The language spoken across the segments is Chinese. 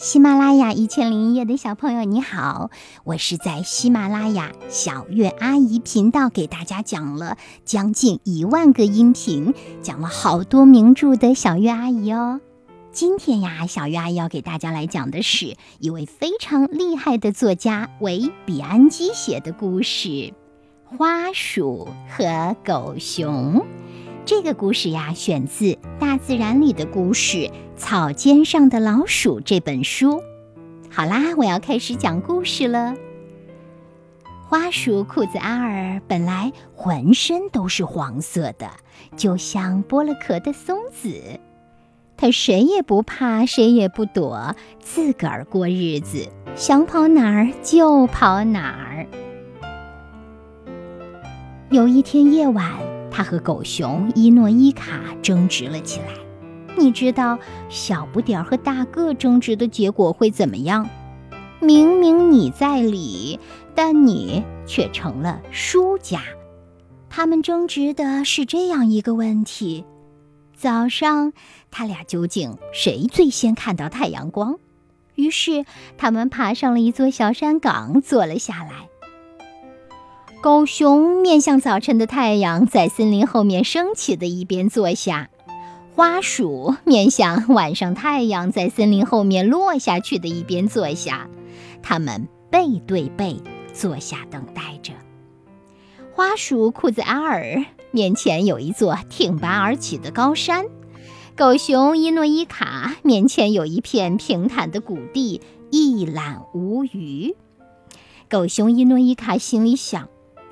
喜马拉雅一千零一夜的小朋友，你好，我是在喜马拉雅小月阿姨频道给大家讲了将近一万个音频，讲了好多名著的小月阿姨哦。今天呀，小月阿姨要给大家来讲的是一位非常厉害的作家维比安基写的故事《花鼠和狗熊》。这个故事呀，选自《大自然里的故事：草尖上的老鼠》这本书。好啦，我要开始讲故事了。花鼠裤子阿尔本来浑身都是黄色的，就像剥了壳的松子。他谁也不怕，谁也不躲，自个儿过日子，想跑哪儿就跑哪儿。有一天夜晚。他和狗熊伊诺伊卡争执了起来。你知道小不点儿和大个争执的结果会怎么样？明明你在理，但你却成了输家。他们争执的是这样一个问题：早上他俩究竟谁最先看到太阳光？于是他们爬上了一座小山岗，坐了下来。狗熊面向早晨的太阳，在森林后面升起的一边坐下；花鼠面向晚上太阳，在森林后面落下去的一边坐下。它们背对背坐下，等待着。花鼠裤子阿尔面前有一座挺拔而起的高山，狗熊伊诺伊卡面前有一片平坦的谷地，一览无余。狗熊伊诺伊卡心里想。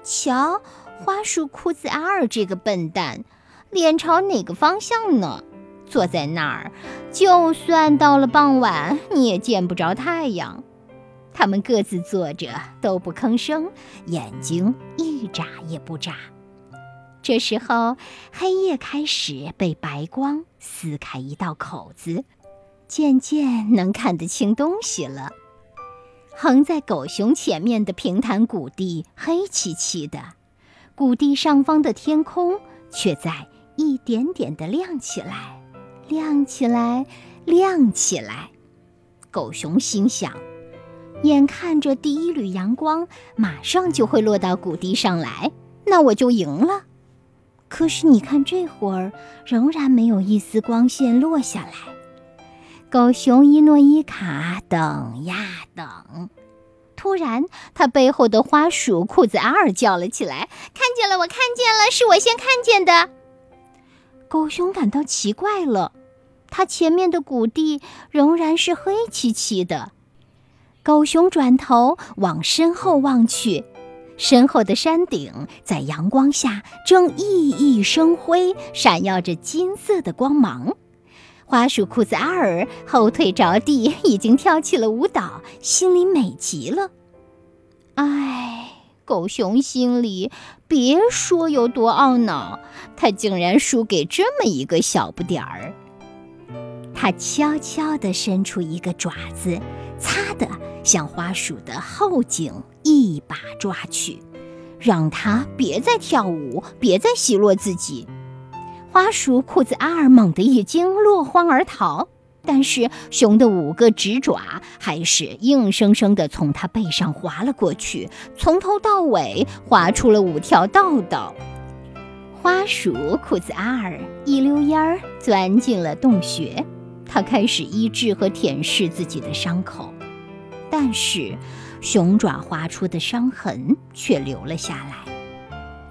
瞧，花鼠裤子阿尔这个笨蛋，脸朝哪个方向呢？坐在那儿，就算到了傍晚，你也见不着太阳。他们各自坐着，都不吭声，眼睛一眨也不眨。这时候，黑夜开始被白光撕开一道口子，渐渐能看得清东西了。横在狗熊前面的平坦谷地黑漆漆的，谷地上方的天空却在一点点的亮起来，亮起来，亮起来。狗熊心想：眼看着第一缕阳光马上就会落到谷地上来，那我就赢了。可是你看，这会儿仍然没有一丝光线落下来。狗熊伊诺伊卡等呀等，突然，他背后的花鼠裤子阿尔叫了起来：“看见了，我看见了，是我先看见的。”狗熊感到奇怪了，它前面的谷地仍然是黑漆漆的。狗熊转头往身后望去，身后的山顶在阳光下正熠熠生辉，闪耀着金色的光芒。花鼠裤子阿尔后腿着地，已经跳起了舞蹈，心里美极了。唉，狗熊心里别说有多懊恼，他竟然输给这么一个小不点儿。他悄悄地伸出一个爪子，擦的向花鼠的后颈一把抓去，让他别再跳舞，别再奚落自己。花鼠裤子阿尔猛地一惊，落荒而逃。但是熊的五个直爪还是硬生生地从它背上划了过去，从头到尾划出了五条道道。花鼠裤子阿尔一溜烟儿钻进了洞穴，他开始医治和舔舐自己的伤口，但是熊爪划出的伤痕却留了下来。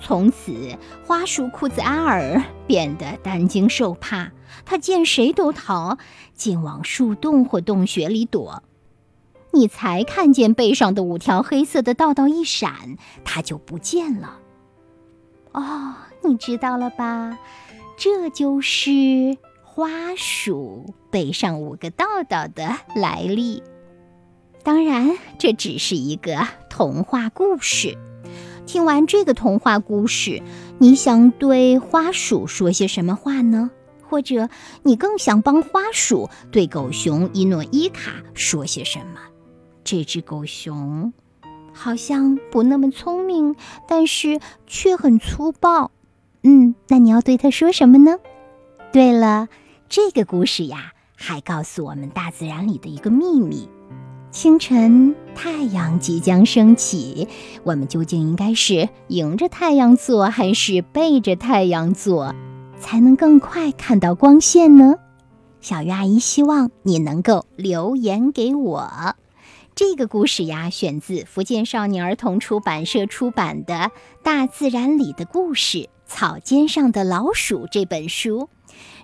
从此，花鼠裤子阿尔变得担惊受怕。他见谁都逃，竟往树洞或洞穴里躲。你才看见背上的五条黑色的道道一闪，它就不见了。哦，你知道了吧？这就是花鼠背上五个道道的来历。当然，这只是一个童话故事。听完这个童话故事，你想对花鼠说些什么话呢？或者你更想帮花鼠对狗熊伊诺伊卡说些什么？这只狗熊好像不那么聪明，但是却很粗暴。嗯，那你要对它说什么呢？对了，这个故事呀，还告诉我们大自然里的一个秘密：清晨太阳即将升起，我们究竟应该是迎着太阳做，还是背着太阳做，才能更快看到光线呢？小鱼阿姨希望你能够留言给我。这个故事呀，选自福建少年儿童出版社出版的《大自然里的故事：草尖上的老鼠》这本书。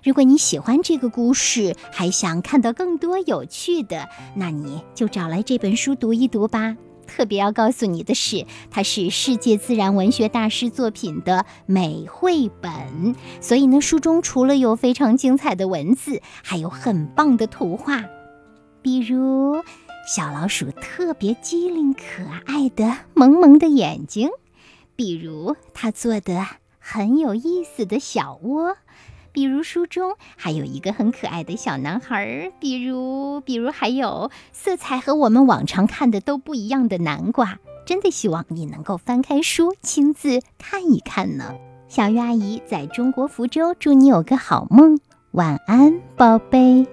如果你喜欢这个故事，还想看到更多有趣的，那你就找来这本书读一读吧。特别要告诉你的是，它是世界自然文学大师作品的美绘本，所以呢，书中除了有非常精彩的文字，还有很棒的图画，比如。小老鼠特别机灵可爱的萌萌的眼睛，比如它做的很有意思的小窝，比如书中还有一个很可爱的小男孩，比如比如还有色彩和我们往常看的都不一样的南瓜。真的希望你能够翻开书亲自看一看呢。小鱼阿姨在中国福州，祝你有个好梦，晚安，宝贝。